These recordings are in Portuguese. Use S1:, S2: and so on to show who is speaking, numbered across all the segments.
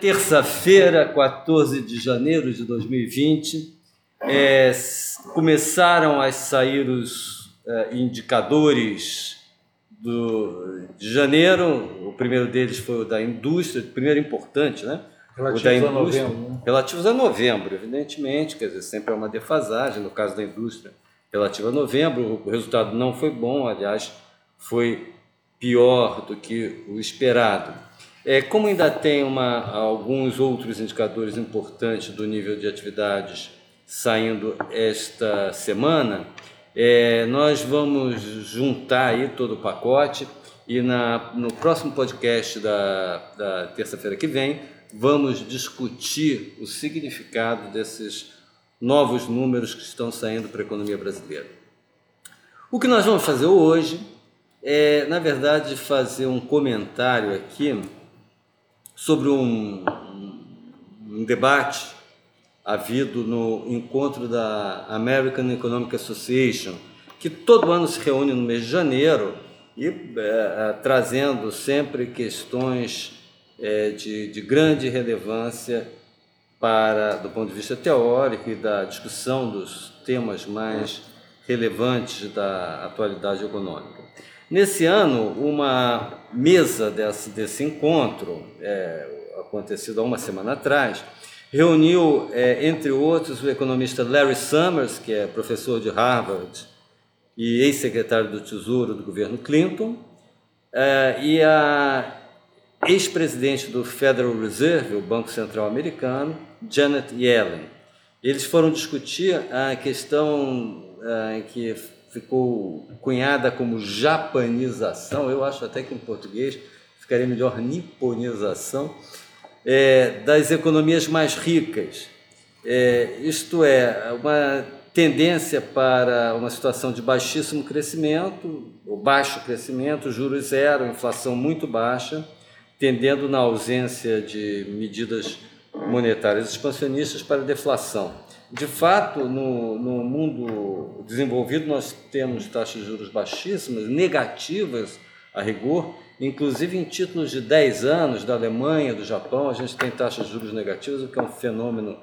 S1: Terça-feira, 14 de janeiro de 2020, é, começaram a sair os é, indicadores do, de janeiro. O primeiro deles foi o da indústria, o primeiro importante, né?
S2: Relativos
S1: o da
S2: a novembro, né?
S1: Relativos a novembro, evidentemente, quer dizer, sempre é uma defasagem, no caso da indústria, relativa a novembro. O resultado não foi bom, aliás, foi pior do que o esperado. É, como ainda tem uma, alguns outros indicadores importantes do nível de atividades saindo esta semana, é, nós vamos juntar aí todo o pacote e na, no próximo podcast da, da terça-feira que vem vamos discutir o significado desses novos números que estão saindo para a economia brasileira. O que nós vamos fazer hoje é, na verdade, fazer um comentário aqui sobre um, um debate havido no encontro da American Economic Association, que todo ano se reúne no mês de janeiro e é, trazendo sempre questões é, de, de grande relevância para do ponto de vista teórico e da discussão dos temas mais relevantes da atualidade econômica. Nesse ano, uma mesa desse, desse encontro, é, acontecido há uma semana atrás, reuniu, é, entre outros, o economista Larry Summers, que é professor de Harvard e ex-secretário do Tesouro do governo Clinton, é, e a ex-presidente do Federal Reserve, o Banco Central Americano, Janet Yellen. Eles foram discutir a questão é, que ficou cunhada como japanização, eu acho até que em português ficaria melhor niponização, é, das economias mais ricas. É, isto é, uma tendência para uma situação de baixíssimo crescimento, ou baixo crescimento, juros zero, inflação muito baixa, tendendo na ausência de medidas monetárias expansionistas para deflação. De fato, no, no mundo desenvolvido, nós temos taxas de juros baixíssimas, negativas a rigor, inclusive em títulos de 10 anos da Alemanha, do Japão, a gente tem taxas de juros negativas, o que é um fenômeno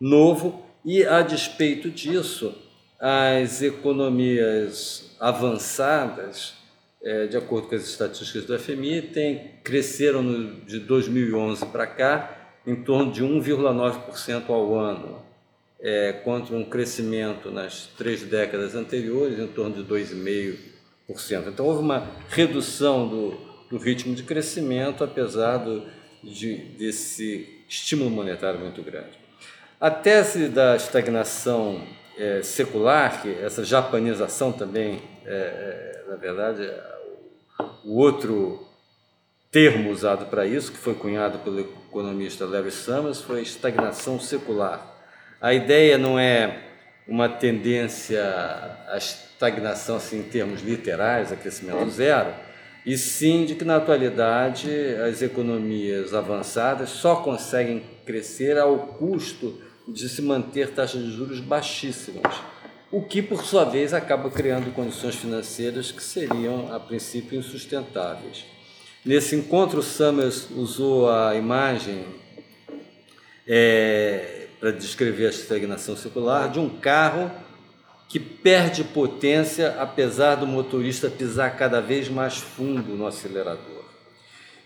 S1: novo, e a despeito disso, as economias avançadas, é, de acordo com as estatísticas do FMI, tem, cresceram de 2011 para cá em torno de 1,9% ao ano é, contra um crescimento nas três décadas anteriores em torno de 2,5%. Então houve uma redução do, do ritmo de crescimento, apesar do, de, desse estímulo monetário muito grande. A tese da estagnação é, secular, que essa japanização também, é, é na verdade, é o outro termo usado para isso, que foi cunhado pelo economista Larry Summers, foi estagnação secular. A ideia não é uma tendência à estagnação assim, em termos literais, a crescimento zero, e sim de que na atualidade as economias avançadas só conseguem crescer ao custo de se manter taxas de juros baixíssimas, o que por sua vez acaba criando condições financeiras que seriam a princípio insustentáveis. Nesse encontro, Summers usou a imagem é, para descrever a estagnação circular, de um carro que perde potência apesar do motorista pisar cada vez mais fundo no acelerador.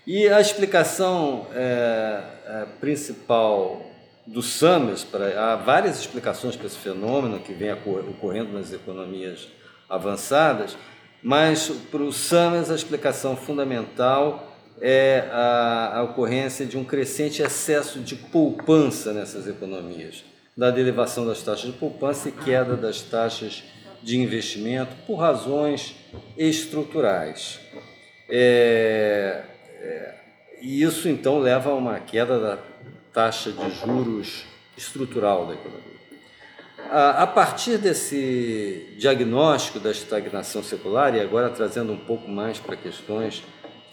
S1: E a explicação é, é, principal do Summers, para, há várias explicações para esse fenômeno que vem ocorrendo nas economias avançadas, mas para o Summers a explicação fundamental é a, a ocorrência de um crescente excesso de poupança nessas economias, da elevação das taxas de poupança e queda das taxas de investimento por razões estruturais. É, é, e isso então leva a uma queda da taxa de juros estrutural da economia. A, partir desse diagnóstico da estagnação secular, e agora trazendo um pouco mais para questões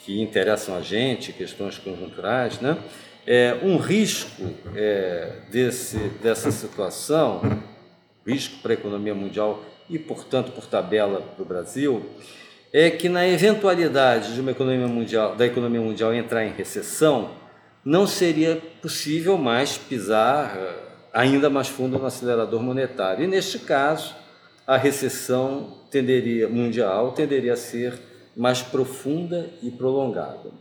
S1: que interessam a gente, questões conjunturais, né? É, um risco é, desse, dessa situação, risco para a economia mundial e, portanto, por tabela para o Brasil, é que na eventualidade de uma economia mundial, da economia mundial entrar em recessão, não seria possível mais pisar ainda mais fundo no acelerador monetário. E neste caso, a recessão tenderia mundial tenderia a ser mais profunda e prolongada.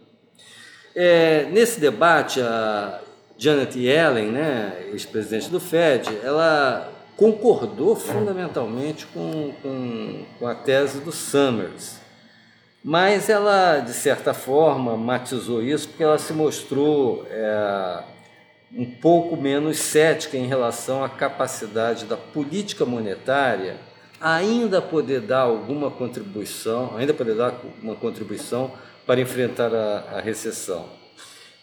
S1: É, nesse debate, a Janet Yellen, né, ex-presidente do Fed, ela concordou fundamentalmente com, com, com a tese do Summers, mas ela, de certa forma, matizou isso porque ela se mostrou é, um pouco menos cética em relação à capacidade da política monetária ainda poder dar alguma contribuição, ainda poder dar uma contribuição para enfrentar a, a recessão.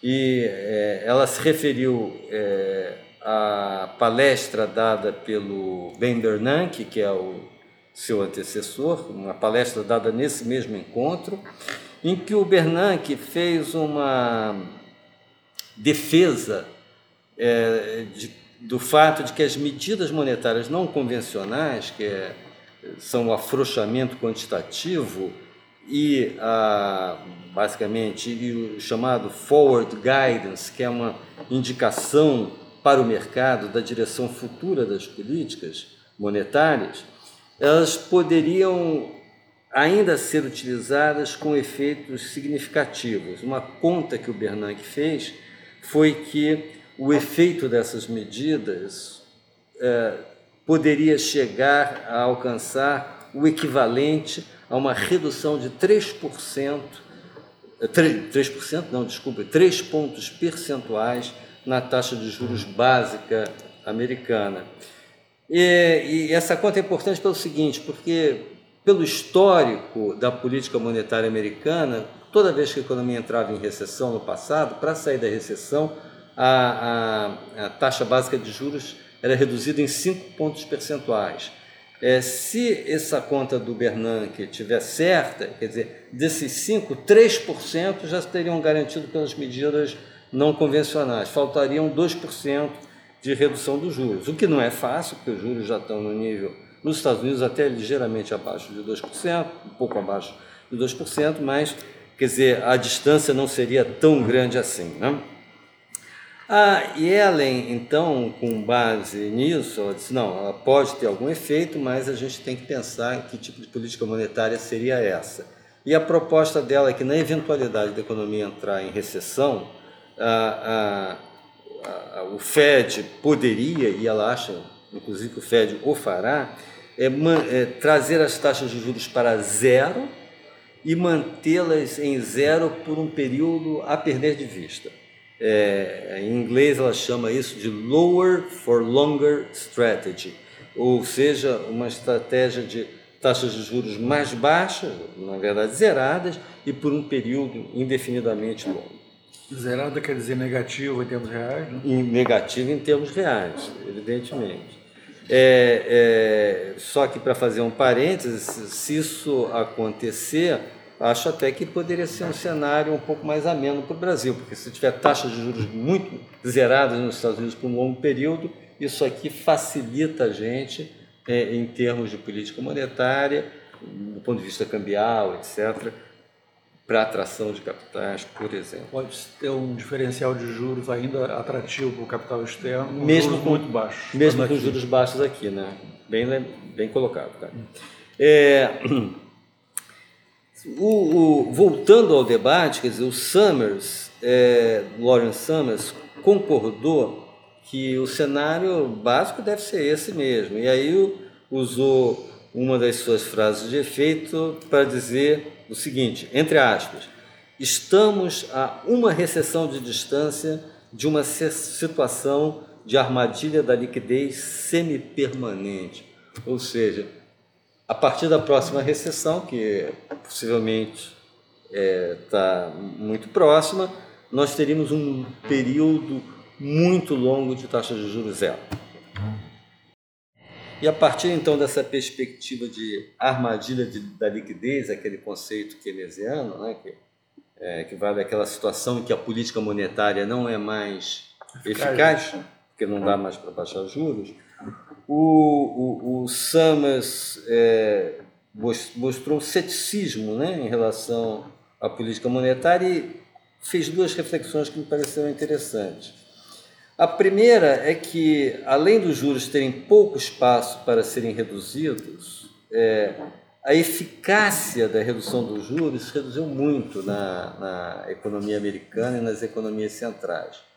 S1: E é, ela se referiu é, à palestra dada pelo Ben Bernanke, que é o seu antecessor, uma palestra dada nesse mesmo encontro, em que o Bernanke fez uma defesa é, de, do fato de que as medidas monetárias não convencionais, que é, são o afrouxamento quantitativo e a, basicamente e o chamado forward guidance, que é uma indicação para o mercado da direção futura das políticas monetárias, elas poderiam ainda ser utilizadas com efeitos significativos. Uma conta que o Bernanke fez foi que o efeito dessas medidas é, poderia chegar a alcançar o equivalente a uma redução de 3%, 3%, 3% não, desculpa, 3 pontos percentuais na taxa de juros básica americana. E, e essa conta é importante pelo seguinte, porque pelo histórico da política monetária americana, toda vez que a economia entrava em recessão no passado, para sair da recessão, a, a, a taxa básica de juros era reduzida em 5 pontos percentuais. É, se essa conta do Bernanke estiver certa, quer dizer, desses 5, 3% já teriam garantido pelas medidas não convencionais, faltariam 2% de redução dos juros, o que não é fácil, porque os juros já estão no nível, nos Estados Unidos, até ligeiramente abaixo de 2%, um pouco abaixo de 2%, mas, quer dizer, a distância não seria tão grande assim. Né? A Yellen, então, com base nisso, ela disse: não, ela pode ter algum efeito, mas a gente tem que pensar que tipo de política monetária seria essa. E a proposta dela é que, na eventualidade da economia entrar em recessão, o Fed poderia, e ela acha, inclusive, que o Fed o fará, é, é trazer as taxas de juros para zero e mantê-las em zero por um período a perder de vista. É, em inglês ela chama isso de lower for longer strategy, ou seja, uma estratégia de taxas de juros mais baixas, na verdade zeradas, e por um período indefinidamente longo.
S2: Zerada quer dizer negativo em termos reais? Né?
S1: Negativo em termos reais, evidentemente. É, é, só que para fazer um parênteses, se isso acontecer, acho até que poderia ser um cenário um pouco mais ameno para o Brasil, porque se tiver taxas de juros muito zeradas nos Estados Unidos por um longo período, isso aqui facilita a gente é, em termos de política monetária, do ponto de vista cambial, etc., para atração de capitais, por exemplo.
S2: Pode ter um diferencial de juros ainda atrativo para o capital externo,
S1: mesmo com, muito baixos. Mesmo com juros baixos aqui, né? Bem, bem colocado, cara. É, o, o, voltando ao debate, quer dizer, o Summers, é, Lawrence Summers, concordou que o cenário básico deve ser esse mesmo. E aí usou uma das suas frases de efeito para dizer o seguinte, entre aspas, estamos a uma recessão de distância de uma situação de armadilha da liquidez semipermanente. Ou seja, a partir da próxima recessão, que possivelmente está é, tá muito próxima, nós teríamos um período muito longo de taxa de juros zero. E a partir então dessa perspectiva de armadilha de, da liquidez, aquele conceito keynesiano, né, que, é, que vai daquela situação em que a política monetária não é mais eficaz, porque não dá mais para baixar juros, o, o, o Summers é, mostrou ceticismo né, em relação à política monetária e fez duas reflexões que me pareceram interessantes. A primeira é que, além dos juros terem pouco espaço para serem reduzidos, é, a eficácia da redução dos juros reduziu muito na, na economia americana e nas economias centrais.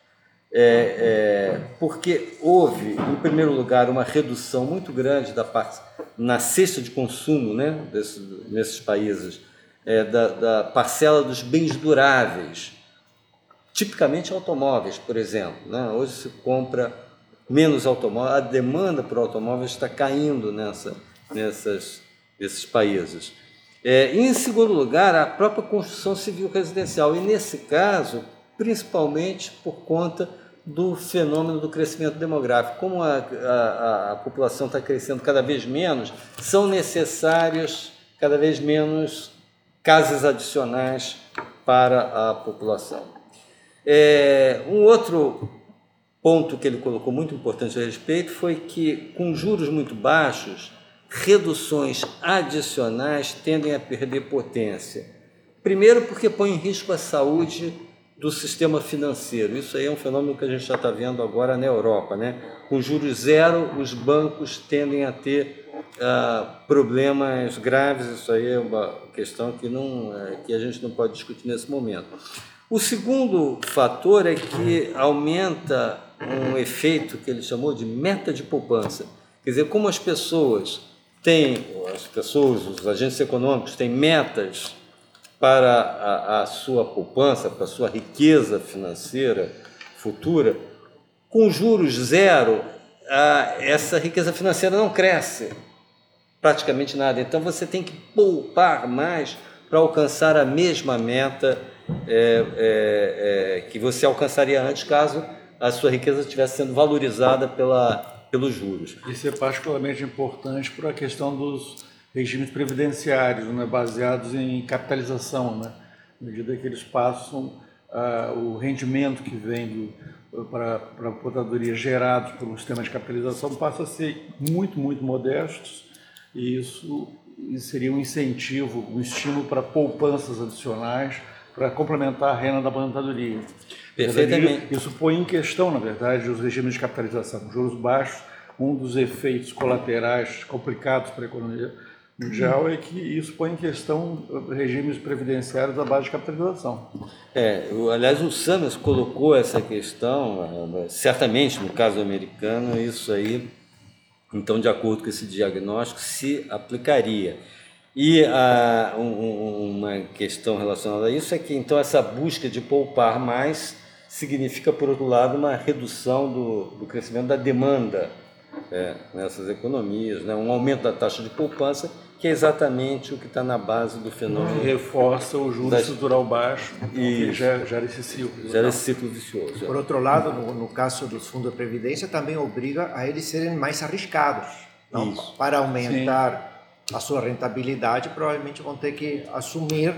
S1: É, é, porque houve, em primeiro lugar, uma redução muito grande da parte na cesta de consumo né, desse, nesses países, é, da, da, parcela dos bens duráveis, tipicamente automóveis, por exemplo. Né? Hoje se compra menos automóveis, a demanda por automóveis está caindo nessa, nessas, nesses países. É, e, em segundo lugar, a própria construção civil residencial, e nesse caso, principalmente por conta do fenômeno do crescimento demográfico. Como a, a, a população está crescendo cada vez menos, são necessários cada vez menos casas adicionais para a população. É, um outro ponto que ele colocou muito importante a respeito foi que, com juros muito baixos, reduções adicionais tendem a perder potência. Primeiro, porque põe em risco a saúde do sistema financeiro. Isso aí é um fenômeno que a gente já está vendo agora na Europa. Né? Com juros zero, os bancos tendem a ter ah, problemas graves. Isso aí é uma questão que, não, é, que a gente não pode discutir nesse momento. O segundo fator é que aumenta um efeito que ele chamou de meta de poupança. Quer dizer, como as pessoas têm, as pessoas, os agentes econômicos têm metas para a, a sua poupança, para a sua riqueza financeira futura, com juros zero, a, essa riqueza financeira não cresce praticamente nada. Então você tem que poupar mais para alcançar a mesma meta é, é, é, que você alcançaria antes, caso a sua riqueza estivesse sendo valorizada pela, pelos juros.
S2: Isso é particularmente importante para a questão dos regimes previdenciários, né, baseados em capitalização, né, à medida que eles passam uh, o rendimento que vem para a aposentadoria gerado pelo sistema de capitalização passa a ser muito, muito modestos e isso, isso seria um incentivo, um estímulo para poupanças adicionais para complementar a renda da aposentadoria.
S1: Perfeitamente.
S2: Isso põe em questão, na verdade, os regimes de capitalização. Juros baixos, um dos efeitos colaterais complicados para a economia mundial é que isso põe em questão regimes previdenciários à base de capitalização.
S1: É, aliás, o Summers colocou essa questão, eh, certamente no caso americano, isso aí, então, de acordo com esse diagnóstico, se aplicaria. E a, um, uma questão relacionada a isso é que, então, essa busca de poupar mais significa, por outro lado, uma redução do, do crescimento da demanda é, nessas economias, né? um aumento da taxa de poupança que é exatamente o que está na base do fenômeno.
S2: Reforça o juro estrutural baixo e gera, gera esse ciclo.
S1: Gera esse ciclo vicioso.
S3: Por outro lado, no, no, caso dos fundos de previdência, também obriga a eles serem mais arriscados. Não? Para aumentar Sim. a sua rentabilidade, provavelmente vão ter que assumir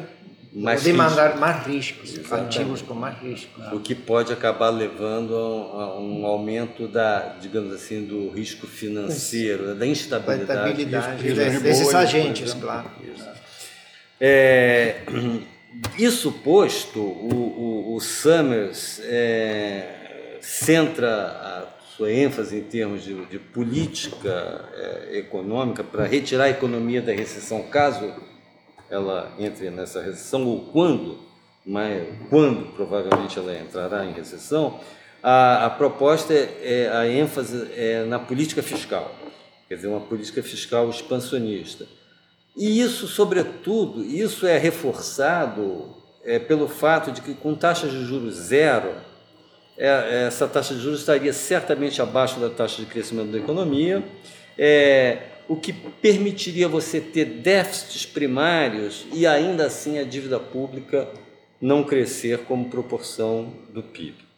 S3: mais demandar risco. mais riscos, Exatamente. ativos com mais riscos.
S1: O que pode acabar levando a um aumento da, digamos assim, do risco financeiro, da instabilidade.
S3: Da desses agentes, claro. Isso.
S1: É, isso posto, o, o, o Summers é, centra a sua ênfase em termos de, de política é, econômica para retirar a economia da recessão, caso ela entre nessa recessão ou quando, mas quando provavelmente ela entrará em recessão, a, a proposta é, é, a ênfase é na política fiscal, quer dizer, uma política fiscal expansionista. E isso, sobretudo, isso é reforçado é, pelo fato de que com taxas de juros zero, é, essa taxa de juros estaria certamente abaixo da taxa de crescimento da economia, é, o que permitiria você ter déficits primários e ainda assim a dívida pública não crescer como proporção do PIB.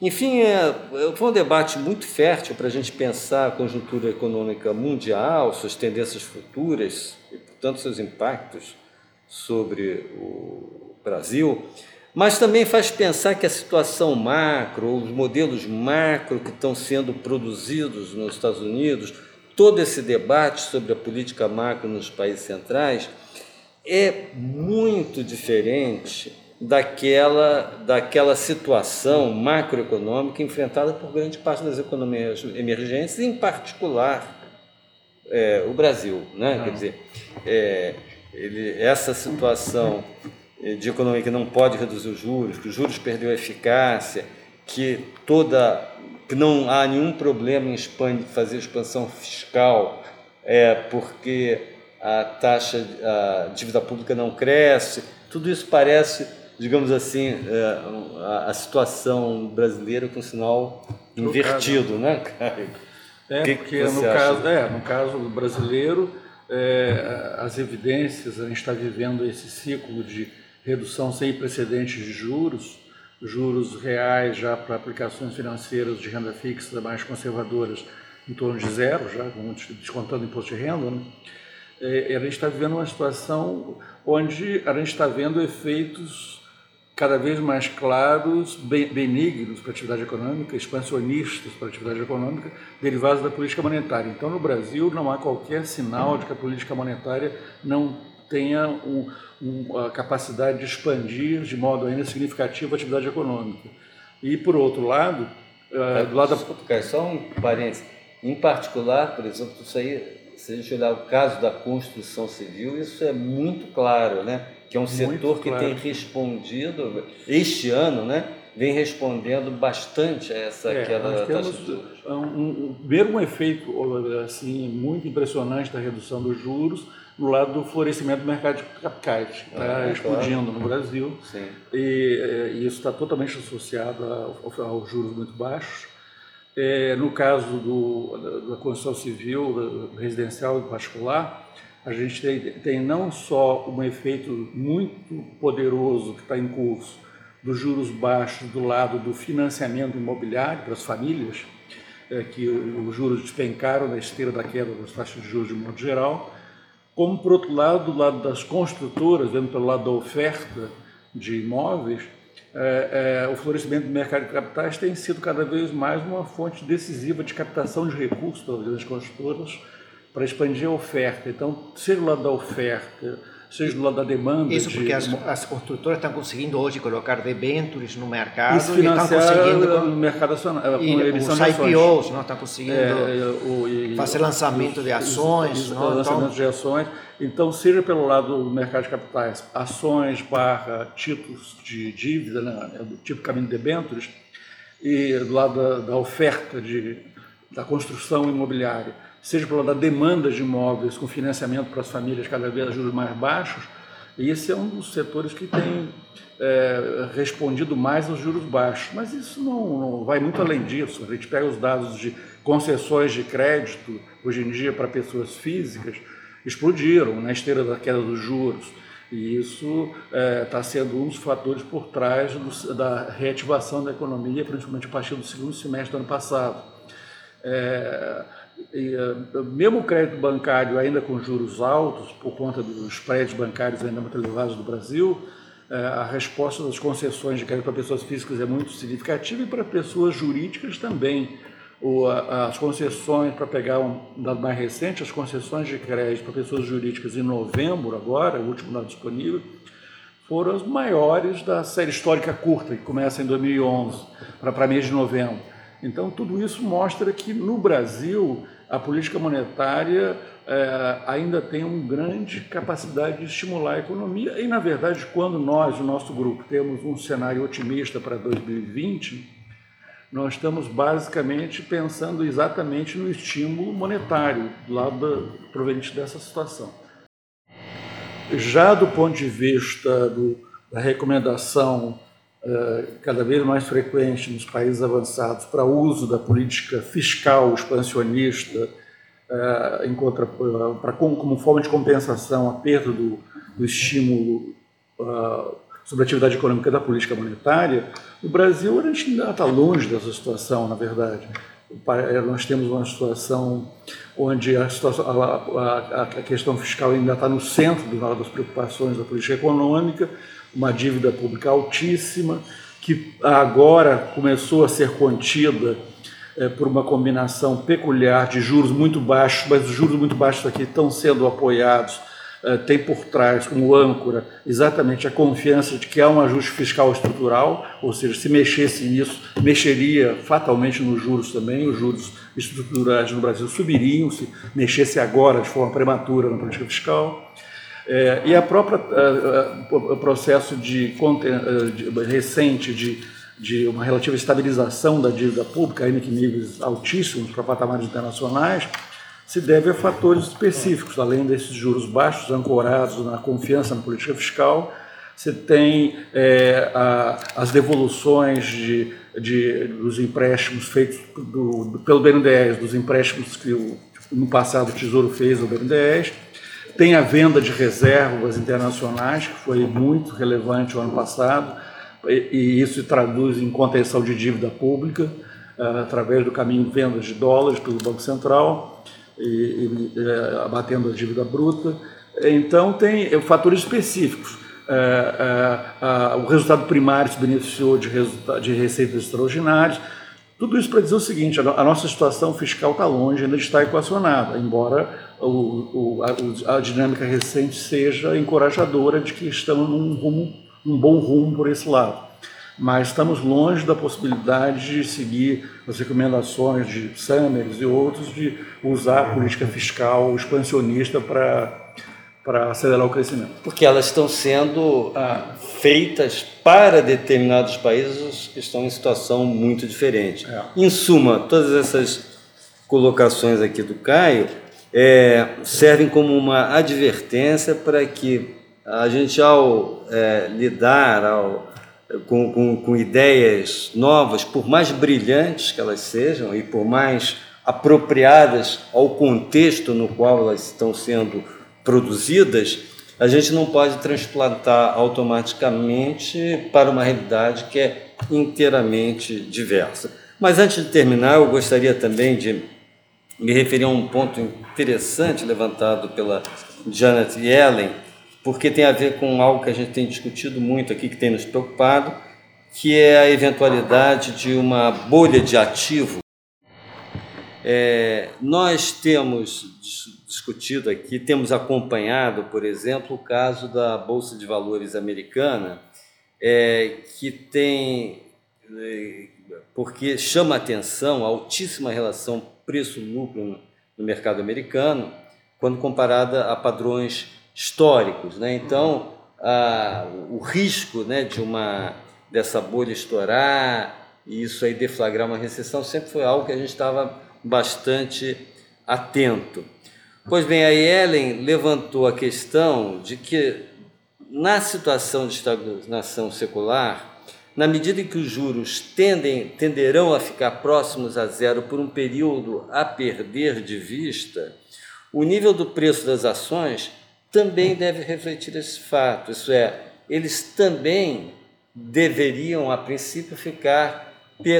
S1: Enfim, é, foi um debate muito fértil para a gente pensar a conjuntura econômica mundial, suas tendências futuras e, portanto, seus impactos sobre o Brasil, mas também faz pensar que a situação macro, os modelos macro que estão sendo produzidos nos Estados Unidos, todo esse debate sobre a política macro nos países centrais é muito diferente daquela, daquela situação macroeconômica enfrentada por grande parte das economias emergentes, em particular é, o Brasil. Né? Quer dizer, é, ele, essa situação de economia que não pode reduzir os juros, que os juros perdeu eficácia, que toda que não há nenhum problema em fazer expansão fiscal, é, porque a taxa, a dívida pública não cresce, tudo isso parece digamos assim, é, a, a, situação brasileira com sinal invertido, né, Caio?
S2: É, que porque que no, caso, é, no caso brasileiro, é, as evidências, a gente está vivendo esse ciclo de redução sem precedentes de juros, juros reais já para aplicações financeiras de renda fixa mais conservadoras em torno de zero, já descontando imposto de renda, né? é, a gente está vivendo uma situação onde a gente está vendo efeitos cada vez mais claros, benignos para a atividade econômica, expansionistas para a atividade econômica, derivados da política monetária. Então, no Brasil, não há qualquer sinal de que a política monetária não tenha um, um, a capacidade de expandir de modo ainda significativo a atividade econômica. E, por outro lado, uh, do lado
S1: da... Só um parênteses. Em particular, por exemplo, isso aí, se a gente olhar o caso da construção civil, isso é muito claro, né? que é um setor que tem respondido, este ano, né, vem respondendo bastante a essa é, queda da taxa de juros.
S2: Um, um, um efeito assim, muito impressionante da redução dos juros no lado do florescimento do mercado de capitais, que está ah, explodindo claro. no Brasil.
S1: Sim.
S2: E, e, isso está totalmente associado aos juros muito baixos. É, no caso do, da construção civil, residencial em particular, a gente tem, tem não só um efeito muito poderoso que está em curso dos juros baixos do lado do financiamento imobiliário para as famílias, é, que os juros despencaram na esteira da queda das taxas de juros de modo geral, como, por outro lado, do lado das construtoras, vendo pelo lado da oferta de imóveis, é, é, o florescimento do mercado de capitais tem sido cada vez mais uma fonte decisiva de captação de recursos das construtoras, para expandir a oferta. Então, seja do lado da oferta, seja do lado da demanda.
S3: Isso porque as, as, construtoras estão conseguindo hoje colocar debêntures no mercado
S2: e estão conseguindo com, no mercado nacional,
S3: e, com os IPOs, não estão conseguindo é, o, e, fazer lançamento de ações,
S2: não, lançamento então, de ações. Então, seja pelo lado do mercado de capitais, ações barra títulos de dívida, né, do tipo caminho de debêntures, e do lado da, da oferta de, da construção imobiliária seja pela demanda de imóveis com financiamento para as famílias cada vez a juros mais baixos, e esse é um dos setores que tem é, respondido mais aos juros baixos. Mas isso não, não, vai muito além disso. A gente pega os dados de concessões de crédito, hoje em dia, para pessoas físicas, explodiram na esteira da queda dos juros. E isso está é, sendo um dos fatores por trás do, da reativação da economia, principalmente a partir do segundo semestre do ano passado. É, mesmo o crédito bancário ainda com juros altos, por conta dos prédios bancários ainda muito elevados do Brasil, uh, a resposta das concessões de crédito para pessoas físicas é muito significativa e para pessoas jurídicas também. As concessões, para pegar um dado mais recente, as concessões de crédito para pessoas jurídicas em novembro, agora, o último dado disponível, foram as maiores da série histórica curta, que começa em 2011, para mês de novembro. Então, tudo isso mostra que no Brasil a política monetária é, ainda tem uma grande capacidade de estimular a economia. E, na verdade, quando nós, o nosso grupo, temos um cenário otimista para 2020, nós estamos basicamente pensando exatamente no estímulo monetário, do lado proveniente dessa situação. Já do ponto de vista do, da recomendação cada vez mais frequente nos países avançados para uso da política fiscal expansionista uh, em contra, uh, para, como forma de compensação à perda do, do estímulo sobre a atividade econômica da política monetária, no Brasil a gente ainda está longe dessa situação, na verdade. Nós temos uma situação onde a, situação, a, a, a questão fiscal ainda está no centro das preocupações da política econômica, uma dívida pública altíssima, que agora começou a ser contida é, por uma combinação peculiar de juros muito baixos, mas os juros muito baixos aqui estão sendo apoiados uh, tem por trás como âncora exatamente a confiança de que há um ajuste fiscal estrutural, ou seja, se mexesse nisso, mexeria fatalmente nos juros também, os juros estruturais no Brasil subiriam, se mexesse agora de forma prematura na política fiscal. É, e a própria o processo de, de recente de, de uma relativa estabilização da dívida pública, ainda que níveis altíssimos para patamares internacionais, se deve a fatores específicos, além desses juros baixos ancorados na confiança na política fiscal, você tem é, a, as devoluções de, de, dos empréstimos feitos do, pelo BNDES, dos empréstimos que o, no passado o Tesouro fez ao BNDES, tem a venda de reservas internacionais, que foi muito relevante o ano passado, e, isso se traduz em contenção de dívida pública, uh, através do caminho de vendas de dólares pelo Banco Central, e, e uh, abatendo a dívida bruta. Então, tem uh, fatores específicos. o resultado primário se beneficiou de, de receitas extraordinárias, tudo isso para dizer o seguinte: a nossa situação fiscal está longe ainda estar equacionada, embora o, o, a, a, dinâmica recente seja encorajadora de que estamos num, rumo, num bom rumo por esse lado. Mas estamos longe da possibilidade de seguir as recomendações de Summers e outros de usar a política fiscal expansionista para para acelerar o crescimento.
S1: Porque elas estão sendo ah, feitas para determinados países que estão em situação muito diferente. É. Em suma, todas essas colocações aqui do Caio é, servem como uma advertência para que a gente, ao é, lidar ao, com, com, com ideias novas, por mais brilhantes que elas sejam e por mais apropriadas ao contexto no qual elas estão sendo produzidas, a gente não pode transplantar automaticamente para uma realidade que é inteiramente diversa. Mas antes de terminar, eu gostaria também de me referir a um ponto interessante levantado pela Janet Yellen, porque tem a ver com algo que a gente tem discutido muito aqui, que tem nos preocupado, que é a eventualidade de uma bolha de ativo. É, nós temos discutido aqui, temos acompanhado, por exemplo, o caso da Bolsa de Valores americana, é, que tem, é, porque chama atenção a altíssima relação preço-lucro no mercado americano, quando comparada a padrões históricos. Né? Então, a, o risco né, de uma dessa bolha estourar e isso aí deflagrar uma recessão sempre foi algo que a gente estava bastante atento. Pois bem, a Ellen levantou a questão de que, na situação de estagnação secular, na medida em que os juros tendem, tenderão a ficar próximos a zero por um período a perder de vista, o nível do preço das ações também deve refletir esse fato, isso é, eles também deveriam, a princípio, ficar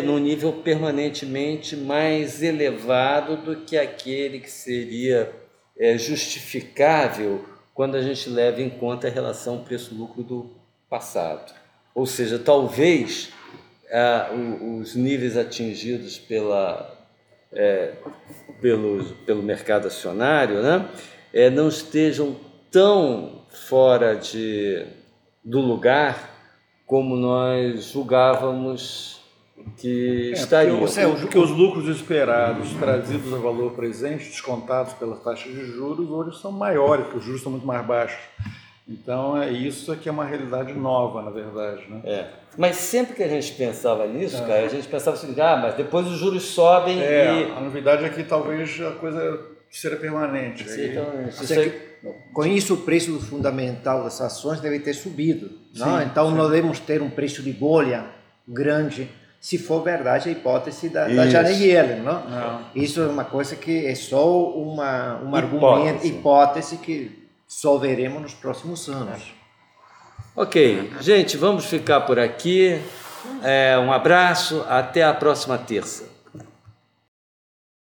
S1: no nível permanentemente mais elevado do que aquele que seria é, justificável quando a gente leva em conta a relação preço-lucro do passado. Ou seja, talvez ah, os níveis atingidos pela, é, pelo, pelo mercado acionário né, é, não estejam tão fora de, do lugar como nós julgávamos que é, estariam.
S2: Porque, é, porque os lucros esperados trazidos a valor presente, descontados pelas taxas de juros, hoje são maiores, porque os juros estão muito mais baixos. Então, é isso que é uma realidade nova, na verdade. Né?
S1: É. Mas sempre que a gente pensava nisso, é. cara, a gente pensava assim, ah, mas depois os juros sobem
S2: é, e... A novidade é que talvez a coisa seja permanente.
S3: Sim, então, isso, isso aí... Com isso, o preço fundamental das ações deve ter subido. Não? Sim, então, sim. não devemos ter um preço de bolha grande se for verdade a hipótese da, da Janet Yellen. Não? não? Isso é uma coisa que é só uma, um argumento, hipótese que só veremos nos próximos anos.
S1: Ok, gente, vamos ficar por aqui. É, um abraço, até a próxima terça.